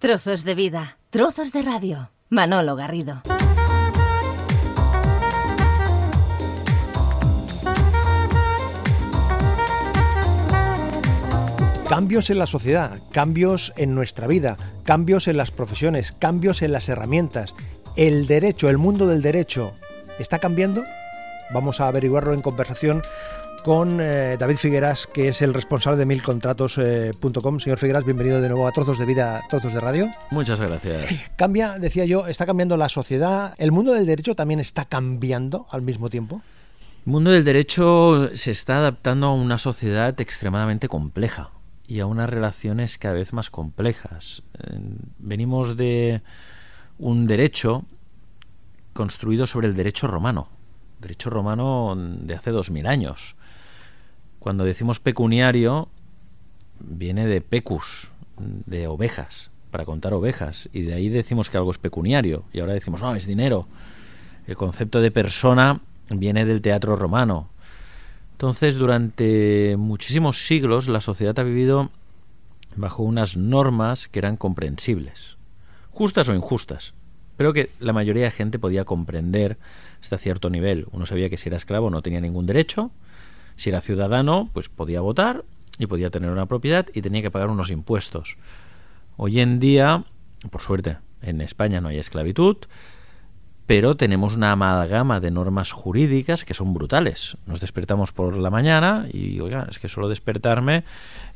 Trozos de vida, trozos de radio. Manolo Garrido. Cambios en la sociedad, cambios en nuestra vida, cambios en las profesiones, cambios en las herramientas. El derecho, el mundo del derecho, ¿está cambiando? Vamos a averiguarlo en conversación con eh, David Figueras, que es el responsable de milcontratos.com. Señor Figueras, bienvenido de nuevo a Trozos de Vida, Trozos de Radio. Muchas gracias. Cambia, decía yo, está cambiando la sociedad. ¿El mundo del derecho también está cambiando al mismo tiempo? El mundo del derecho se está adaptando a una sociedad extremadamente compleja y a unas relaciones cada vez más complejas. Venimos de un derecho construido sobre el derecho romano, derecho romano de hace dos mil años cuando decimos pecuniario, viene de pecus, de ovejas, para contar ovejas, y de ahí decimos que algo es pecuniario, y ahora decimos, no, es dinero. El concepto de persona viene del teatro romano. Entonces, durante muchísimos siglos, la sociedad ha vivido bajo unas normas que eran comprensibles, justas o injustas, pero que la mayoría de gente podía comprender hasta cierto nivel. Uno sabía que si era esclavo no tenía ningún derecho, si era ciudadano, pues podía votar y podía tener una propiedad y tenía que pagar unos impuestos. Hoy en día, por suerte, en España no hay esclavitud, pero tenemos una amalgama de normas jurídicas que son brutales. Nos despertamos por la mañana y, oiga, es que solo despertarme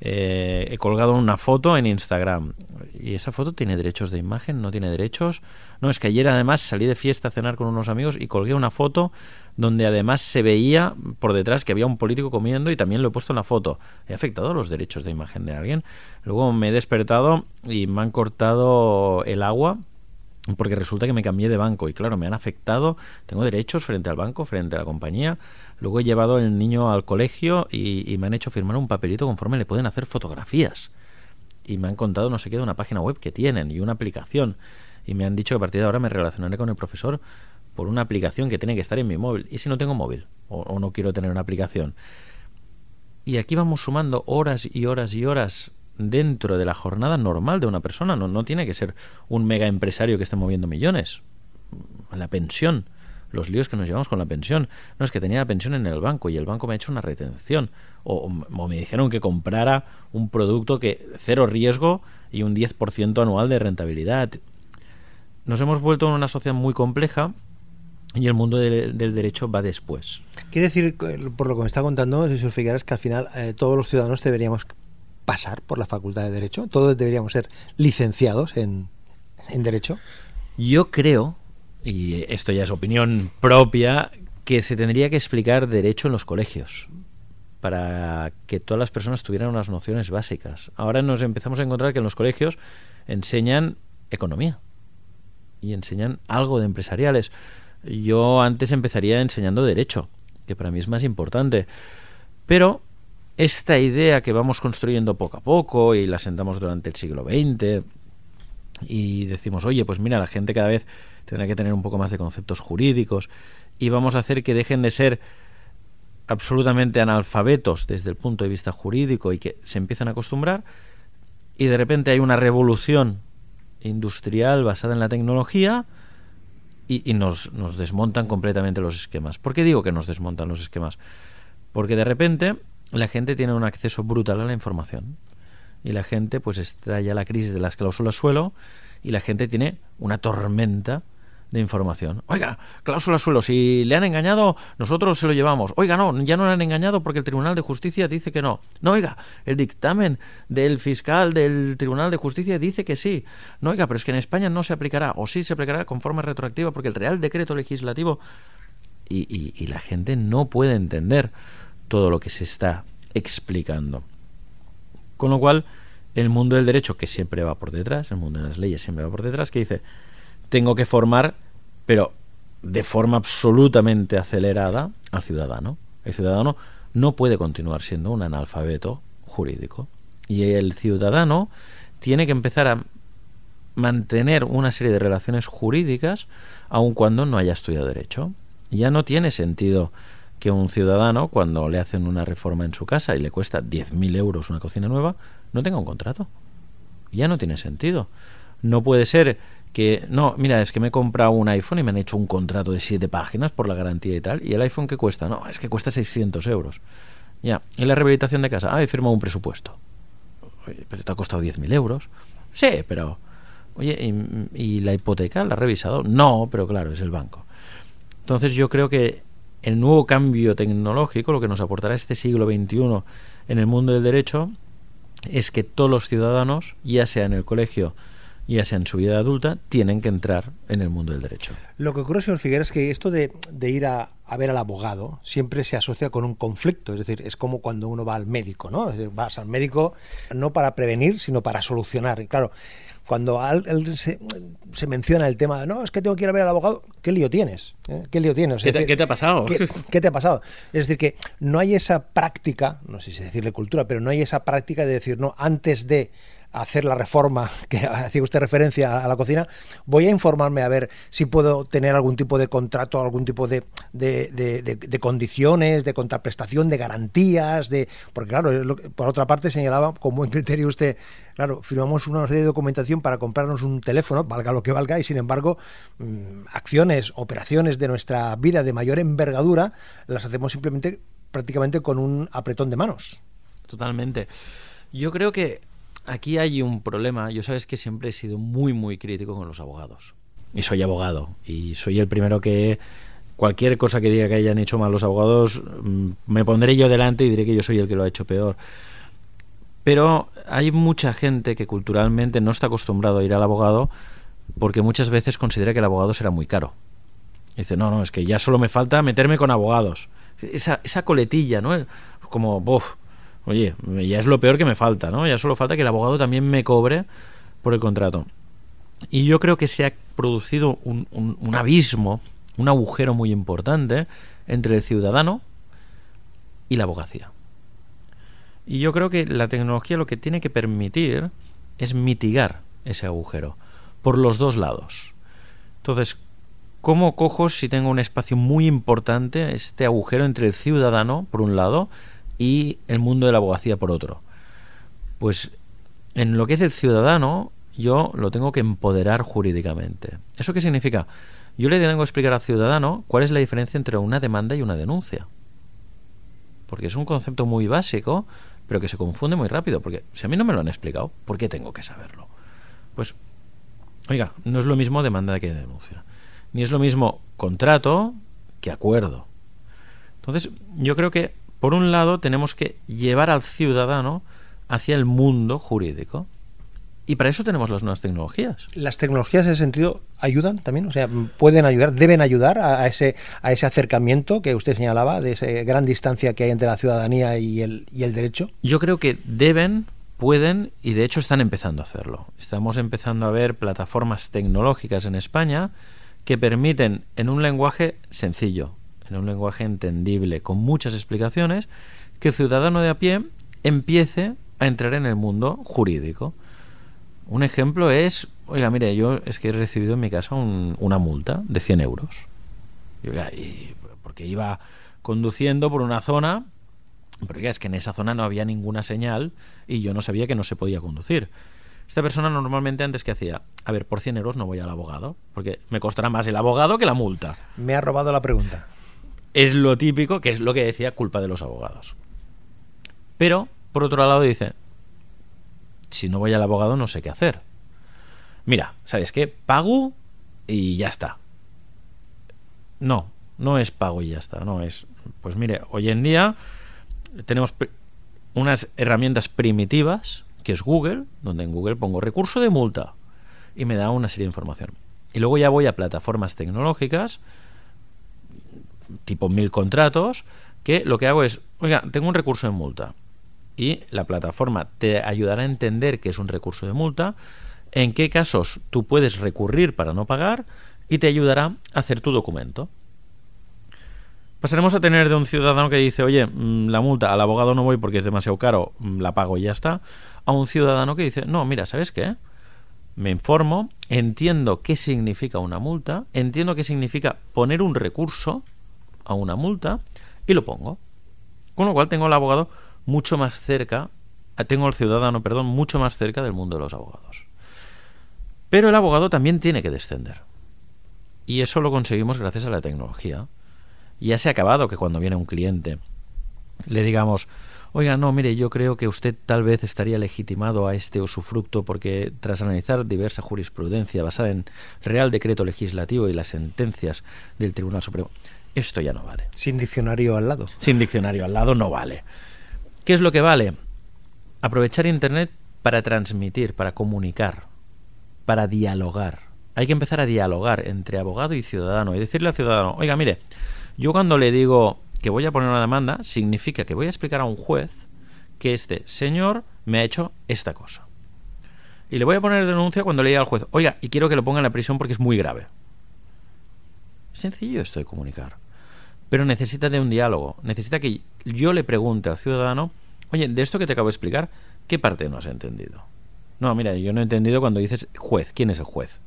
eh, he colgado una foto en Instagram. ¿Y esa foto tiene derechos de imagen? ¿No tiene derechos? No, es que ayer además salí de fiesta a cenar con unos amigos y colgué una foto donde además se veía por detrás que había un político comiendo y también lo he puesto en la foto. ¿He afectado los derechos de imagen de alguien? Luego me he despertado y me han cortado el agua porque resulta que me cambié de banco y claro, me han afectado, tengo derechos frente al banco, frente a la compañía. Luego he llevado el niño al colegio y, me han hecho firmar un papelito conforme le pueden hacer fotografías. Y me han contado no sé qué de una página web que tienen y una aplicación. Y me han dicho que a partir de ahora me relacionaré con el profesor por una aplicación que tiene que estar en mi móvil. ¿Y si no tengo móvil? o no quiero tener una aplicación. Y aquí vamos sumando horas y horas y horas dentro de la jornada normal de una persona. No, no tiene que ser un mega empresario que esté moviendo millones. La pensión, los líos que nos llevamos con la pensión. No es que tenía la pensión en el banco y el banco me ha hecho una retención. O, o me dijeron que comprara un producto que cero riesgo y un 10% anual de rentabilidad. Nos hemos vuelto en una sociedad muy compleja y el mundo del derecho va después. Quiere decir, por lo que me está contando, señor Figueras, que al final eh, todos los ciudadanos deberíamos pasar por la Facultad de Derecho? ¿Todos deberíamos ser licenciados en, en Derecho? Yo creo, y esto ya es opinión propia, que se tendría que explicar Derecho en los colegios para que todas las personas tuvieran unas nociones básicas. Ahora nos empezamos a encontrar que en los colegios enseñan economía y enseñan algo de empresariales. Yo antes empezaría enseñando derecho, que para mí es más importante. Pero esta idea que vamos construyendo poco a poco y la sentamos durante el siglo XX y decimos, oye, pues mira, la gente cada vez tendrá que tener un poco más de conceptos jurídicos y vamos a hacer que dejen de ser absolutamente analfabetos desde el punto de vista jurídico y que se empiezan a acostumbrar y de repente hay una revolución industrial basada en la tecnología y, nos, nos desmontan completamente los esquemas. ¿Por qué digo que nos desmontan los esquemas? Porque de repente la gente tiene un acceso brutal a la información. Y la gente, pues está ya la crisis de las cláusulas suelo y la gente tiene una tormenta de información. Oiga, cláusula suelo, si le han engañado, nosotros se lo llevamos. Oiga, no, ya no le han engañado porque el Tribunal de Justicia dice que no. No, oiga, el dictamen del fiscal del Tribunal de Justicia dice que sí. No, oiga, pero es que en España no se aplicará, o sí se aplicará con forma retroactiva porque el Real Decreto Legislativo... Y, y, y la gente no puede entender todo lo que se está explicando. Con lo cual, el mundo del derecho, que siempre va por detrás, el mundo de las leyes siempre va por detrás, que dice, tengo que formar, pero de forma absolutamente acelerada, al ciudadano. El ciudadano no puede continuar siendo un analfabeto jurídico. Y el ciudadano tiene que empezar a mantener una serie de relaciones jurídicas aun cuando no haya estudiado derecho. Ya no tiene sentido que un ciudadano, cuando le hacen una reforma en su casa y le cuesta 10.000 euros una cocina nueva, no tenga un contrato. Ya no tiene sentido. No puede ser que, no, mira, es que me he comprado un iPhone y me han hecho un contrato de siete páginas por la garantía y tal. ¿Y el iPhone qué cuesta? No, es que cuesta 600 euros. Ya, ¿y la rehabilitación de casa? Ah, he firmado un presupuesto. Oye, pero te ha costado 10.000 euros. Sí, pero... Oye, ¿y, ¿y, la hipoteca la ha revisado? No, pero claro, es el banco. Entonces yo creo que el nuevo cambio tecnológico, lo que nos aportará este siglo XXI en el mundo del derecho, es que todos los ciudadanos, ya sea en el colegio, ya sea en su vida adulta, tienen que entrar en el mundo del derecho. Lo que ocurre, señor Figueres, es que esto de, ir a, a, ver al abogado siempre se asocia con un conflicto, es decir, es como cuando uno va al médico, ¿no? Es decir, vas al médico no para prevenir, sino para solucionar. Y claro, cuando al, al, se, se, menciona el tema de no, es que tengo que ir a ver al abogado, ¿qué lío tienes? ¿Eh? ¿Qué lío tienes? ¿Qué te, ¿Qué te, ha pasado? ¿qué, ¿qué, te ha pasado? Es decir, que no hay esa práctica, no sé si decirle cultura, pero no hay esa práctica de decir, no, antes de hacer la reforma que hacía usted referencia a la cocina, voy a informarme a ver si puedo tener algún tipo de contrato, algún tipo de, de, de, condiciones, de contraprestación, de garantías, de porque claro, por otra parte señalaba con buen criterio usted, claro, firmamos una serie de documentación para comprarnos un teléfono, valga lo que valga, y sin embargo, mmm, acciones, operaciones de nuestra vida de mayor envergadura las hacemos simplemente prácticamente con un apretón de manos. Totalmente. Yo creo que aquí hay un problema. Yo sabes que siempre he sido muy, muy crítico con los abogados. Y soy abogado. Y soy el primero que cualquier cosa que diga que hayan hecho mal los abogados, mm, me pondré yo delante y diré que yo soy el que lo ha hecho peor. Pero hay mucha gente que culturalmente no está acostumbrado a ir al abogado porque muchas veces considera que el abogado será muy caro. dice, no, no, es que ya solo me falta meterme con abogados. Esa, esa coletilla, ¿no? Como, buf, Oye, ya es lo peor que me falta, ¿no? Ya solo falta que el abogado también me cobre por el contrato. Y yo creo que se ha producido un, abismo, un agujero muy importante entre el ciudadano y la abogacía. Y yo creo que la tecnología lo que tiene que permitir es mitigar ese agujero por los dos lados. Entonces, ¿cómo cojo si tengo un espacio muy importante, este agujero entre el ciudadano, por un lado, y el mundo de la abogacía por otro. Pues en lo que es el ciudadano, yo lo tengo que empoderar jurídicamente. ¿Eso qué significa? Yo le tengo que explicar al ciudadano cuál es la diferencia entre una demanda y una denuncia. Porque es un concepto muy básico, pero que se confunde muy rápido. Porque si a mí no me lo han explicado, ¿por qué tengo que saberlo? Pues, oiga, no es lo mismo demanda que denuncia. Ni es lo mismo contrato que acuerdo. Entonces, yo creo que por un lado, tenemos que llevar al ciudadano hacia el mundo jurídico. Y para eso tenemos las nuevas tecnologías. ¿Las tecnologías en ese sentido ayudan también? O sea, ¿pueden ayudar, deben ayudar a, ese, a ese acercamiento que usted señalaba, de esa gran distancia que hay entre la ciudadanía y el, y el derecho? Yo creo que deben, pueden y de hecho están empezando a hacerlo. Estamos empezando a ver plataformas tecnológicas en España que permiten en un lenguaje sencillo, en un lenguaje entendible, con muchas explicaciones, que el ciudadano de a pie empiece a entrar en el mundo jurídico. Un ejemplo es, oiga, mire, yo es que he recibido en mi casa un, una multa de 100 euros. Porque iba conduciendo por una zona, pero oiga, es que en esa zona no había ninguna señal y yo no sabía que no se podía conducir. Esta persona normalmente antes que hacía, a ver, por 100 euros no voy al abogado, porque me costará más el abogado que la multa. Me ha robado la pregunta es lo típico, que es lo que decía culpa de los abogados. Pero, por otro lado, dice, si no voy al abogado no sé qué hacer. Mira, ¿sabes qué? Pago y ya está. No, no es pago y ya está, no es... Pues mire, hoy en día tenemos unas herramientas primitivas, que es Google, donde en Google pongo recurso de multa y me da una serie de información. Y luego ya voy a plataformas tecnológicas tipo mil contratos, que lo que hago es, oiga, tengo un recurso de multa. Y la plataforma te ayudará a entender qué es un recurso de multa, en qué casos tú puedes recurrir para no pagar y te ayudará a hacer tu documento. Pasaremos a tener de un ciudadano que dice, oye, mm, la multa al abogado no voy porque es demasiado caro, mm, la pago y ya está, a un ciudadano que dice, no, mira, ¿sabes qué? Me informo, entiendo qué significa una multa, entiendo qué significa poner un recurso a una multa y lo pongo. Con lo cual tengo al abogado mucho más cerca, tengo al ciudadano, perdón, mucho más cerca del mundo de los abogados. Pero el abogado también tiene que descender. Y eso lo conseguimos gracias a la tecnología. Ya se ha acabado que cuando viene un cliente le digamos, oiga, no, mire, yo creo que usted tal vez estaría legitimado a este usufructo porque tras analizar diversa jurisprudencia basada en Real Decreto Legislativo y las sentencias del Tribunal Supremo, esto ya no vale. Sin diccionario al lado. Sin diccionario al lado no vale. ¿Qué es lo que vale? Aprovechar Internet para transmitir, para comunicar, para dialogar. Hay que empezar a dialogar entre abogado y ciudadano y decirle al ciudadano, oiga, mire, yo cuando le digo que voy a poner una demanda, significa que voy a explicar a un juez que este señor me ha hecho esta cosa. Y le voy a poner denuncia cuando le diga al juez, oiga, y quiero que lo ponga en la prisión porque es muy grave. Sencillo esto de comunicar. Pero necesita de un diálogo. Necesita que yo le pregunte al ciudadano, oye, de esto que te acabo de explicar, ¿qué parte no has entendido? No, mira, yo no he entendido cuando dices juez. ¿Quién es el juez?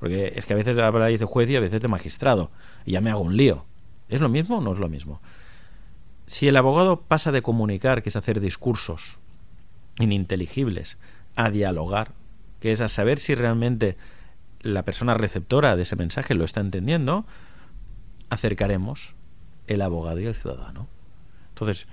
Porque es que a veces habláis de juez y a veces de magistrado. Y ya me hago un lío. ¿Es lo mismo o no es lo mismo? Si el abogado pasa de comunicar, que es hacer discursos ininteligibles, a dialogar, que es a saber si realmente la persona receptora de ese mensaje lo está entendiendo, acercaremos el abogado y el ciudadano. Entonces,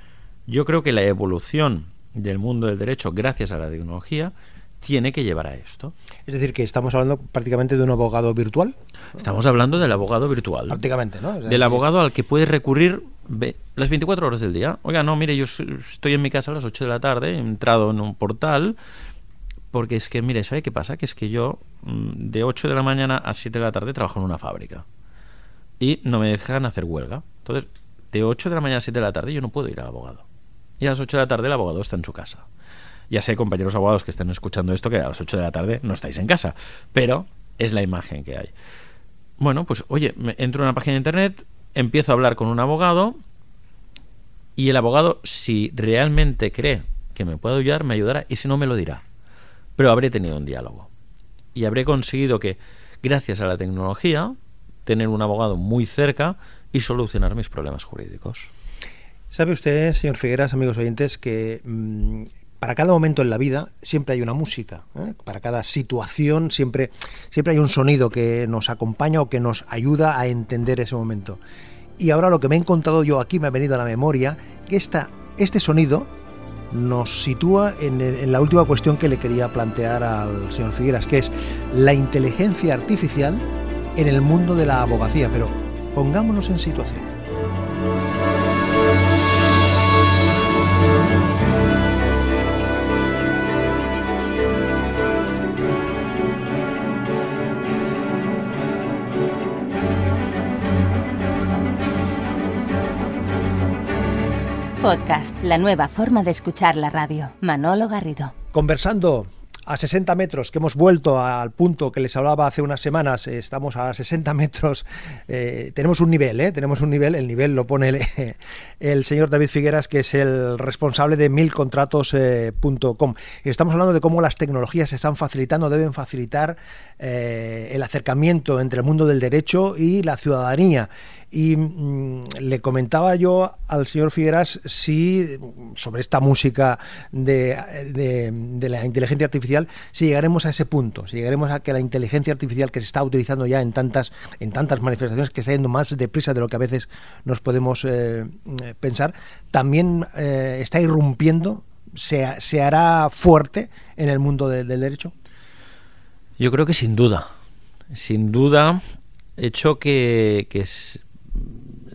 yo creo que la evolución del mundo del derecho gracias a la tecnología tiene que llevar a esto. Es decir, que estamos hablando prácticamente de un abogado virtual. Estamos hablando del abogado virtual. Prácticamente, ¿no? del abogado al que puede recurrir las 24 horas del día. Oiga, no, mire, yo estoy en mi casa a las 8 de la tarde, he entrado en un portal, porque es que, mire, ¿sabe qué pasa? Que es que yo mm, de 8 de la mañana a 7 de la tarde trabajo en una fábrica y no me dejan hacer huelga. Entonces, de 8 de la mañana a 7 de la tarde yo no puedo ir al abogado. Y a las 8 de la tarde el abogado está en su casa. Ya sé, compañeros abogados que estén escuchando esto, que a las 8 de la tarde no estáis en casa, pero es la imagen que hay. Bueno, pues oye, entro en una página de internet, empiezo a hablar con un abogado y el abogado, si realmente cree que me puede ayudar, me ayudará y si no, me lo dirá. Pero habré tenido un diálogo y habré conseguido que, gracias a la tecnología, tener un abogado muy cerca y solucionar mis problemas jurídicos. ¿Sabe usted, señor Figueras, amigos oyentes, que mm, para cada momento en la vida siempre hay una música, ¿eh? para cada situación siempre, siempre hay un sonido que nos acompaña o que nos ayuda a entender ese momento. Y ahora lo que me he encontrado yo aquí me ha venido a la memoria que esta, este sonido nos sitúa en, la última cuestión que le quería plantear al señor Figueras, que es la inteligencia artificial en el mundo de la abogacía. Pero pongámonos en situación. Podcast, la nueva forma de escuchar la radio. Manolo Garrido. Conversando a 60 metros, que hemos vuelto al punto que les hablaba hace unas semanas, eh, estamos a 60 metros, eh, tenemos un nivel, ¿eh? tenemos un nivel, el nivel lo pone el, el señor David Figueras, que es el responsable de milcontratos.com. estamos hablando de cómo las tecnologías se están facilitando, deben facilitar el acercamiento entre el mundo del derecho y la ciudadanía. Y mm, le comentaba yo al señor Figueras si sobre esta música de, de, la inteligencia artificial, si llegaremos a ese punto, si llegaremos a que la inteligencia artificial que se está utilizando ya en tantas, en tantas manifestaciones, que está yendo más deprisa de lo que a veces nos podemos eh, pensar, también eh, está irrumpiendo, se, se, hará fuerte en el mundo del derecho. Yo creo que sin duda, sin duda, hecho que, que es,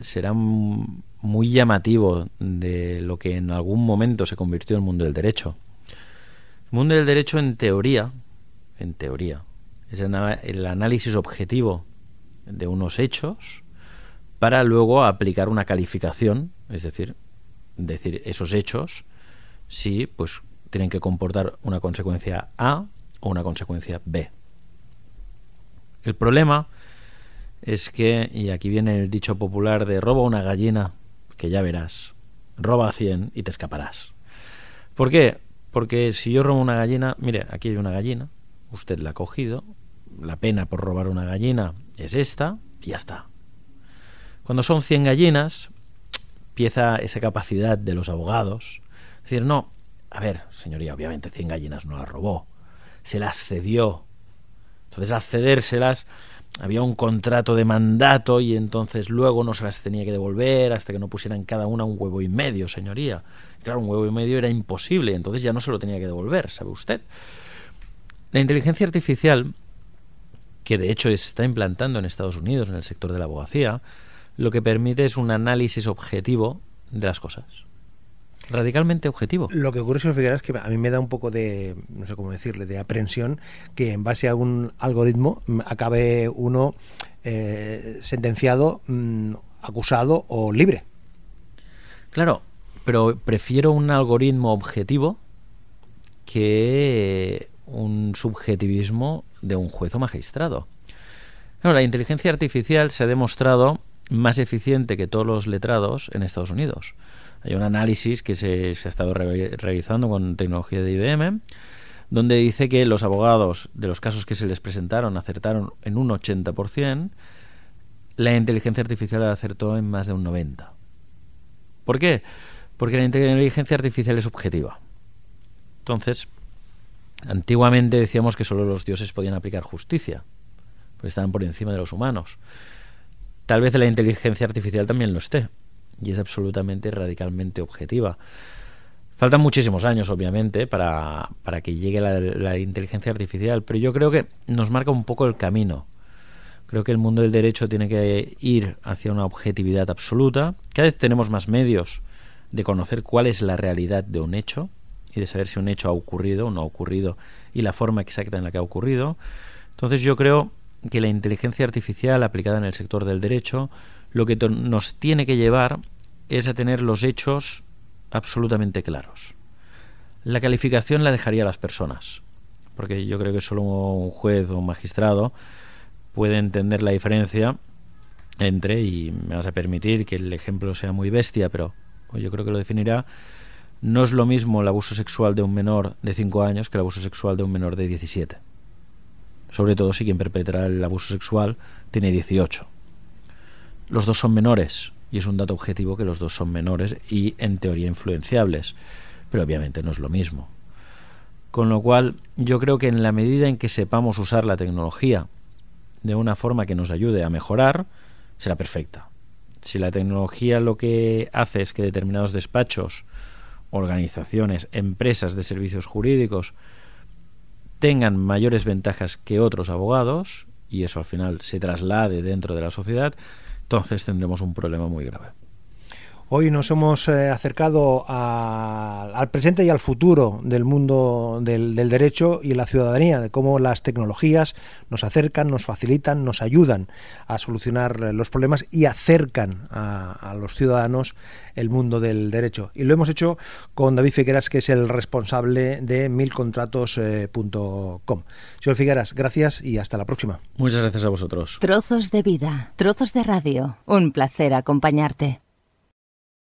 será muy llamativo de lo que en algún momento se convirtió en el mundo del derecho. El mundo del derecho en teoría, en teoría, es el análisis objetivo de unos hechos para luego aplicar una calificación, es decir, decir esos hechos si pues tienen que comportar una consecuencia A o una consecuencia B. El problema es que, y aquí viene el dicho popular de roba una gallina, que ya verás, roba 100 y te escaparás. ¿Por qué? Porque si yo robo una gallina, mire, aquí hay una gallina, usted la ha cogido, la pena por robar una gallina es esta, y ya está. Cuando son 100 gallinas, empieza esa capacidad de los abogados, decir, no, a ver, señoría, obviamente 100 gallinas no las robó, se las cedió Entonces, accedérselas había un contrato de mandato y entonces luego no se las tenía que devolver hasta que no pusieran cada una un huevo y medio, señoría. Claro, un huevo y medio era imposible, entonces ya no se lo tenía que devolver, ¿sabe usted? La inteligencia artificial, que de hecho se está implantando en Estados Unidos en el sector de la abogacía, lo que permite es un análisis objetivo de las cosas radicalmente objetivo. Lo que ocurre, señor Figueras, es que a mí me da un poco de, no sé cómo decirle, de aprensión que en base a un algoritmo acabe uno eh, sentenciado, mm, acusado o libre. Claro, pero prefiero un algoritmo objetivo que un subjetivismo de un juez o magistrado. Claro, la inteligencia artificial se ha demostrado más eficiente que todos los letrados en Estados Unidos. Hay un análisis que se, ha estado realizando con tecnología de IBM, donde dice que los abogados de los casos que se les presentaron acertaron en un 80%, la inteligencia artificial acertó en más de un 90%. ¿Por qué? Porque la inteligencia artificial es objetiva. Entonces, antiguamente decíamos que solo los dioses podían aplicar justicia, porque estaban por encima de los humanos. Tal vez la inteligencia artificial también lo esté, y es absolutamente radicalmente objetiva. Faltan muchísimos años, obviamente, para, para que llegue la, la, inteligencia artificial, pero yo creo que nos marca un poco el camino. Creo que el mundo del derecho tiene que ir hacia una objetividad absoluta. Cada vez tenemos más medios de conocer cuál es la realidad de un hecho y de saber si un hecho ha ocurrido o no ha ocurrido y la forma exacta en la que ha ocurrido. Entonces yo creo que la inteligencia artificial aplicada en el sector del derecho lo que nos tiene que llevar es a tener los hechos absolutamente claros. La calificación la dejaría a las personas, porque yo creo que solo un juez o un magistrado puede entender la diferencia entre, y me vas a permitir que el ejemplo sea muy bestia, pero yo creo que lo definirá, no es lo mismo el abuso sexual de un menor de 5 años que el abuso sexual de un menor de 17. Sobre todo si quien perpetra el abuso sexual tiene 18 los dos son menores, y es un dato objetivo que los dos son menores y en teoría influenciables, pero obviamente no es lo mismo. Con lo cual, yo creo que en la medida en que sepamos usar la tecnología de una forma que nos ayude a mejorar, será perfecta. Si la tecnología lo que hace es que determinados despachos, organizaciones, empresas de servicios jurídicos tengan mayores ventajas que otros abogados, y eso al final se traslade dentro de la sociedad, entonces tendremos un problema muy grave. Hoy nos hemos eh, acercado al presente y al futuro del mundo del, derecho y la ciudadanía, de cómo las tecnologías nos acercan, nos facilitan, nos ayudan a solucionar los problemas y acercan a, los ciudadanos el mundo del derecho. Y lo hemos hecho con David Figueras, que es el responsable de milcontratos.com. Señor Figueras, gracias y hasta la próxima. Muchas gracias a vosotros. Trozos de vida, trozos de radio. Un placer acompañarte.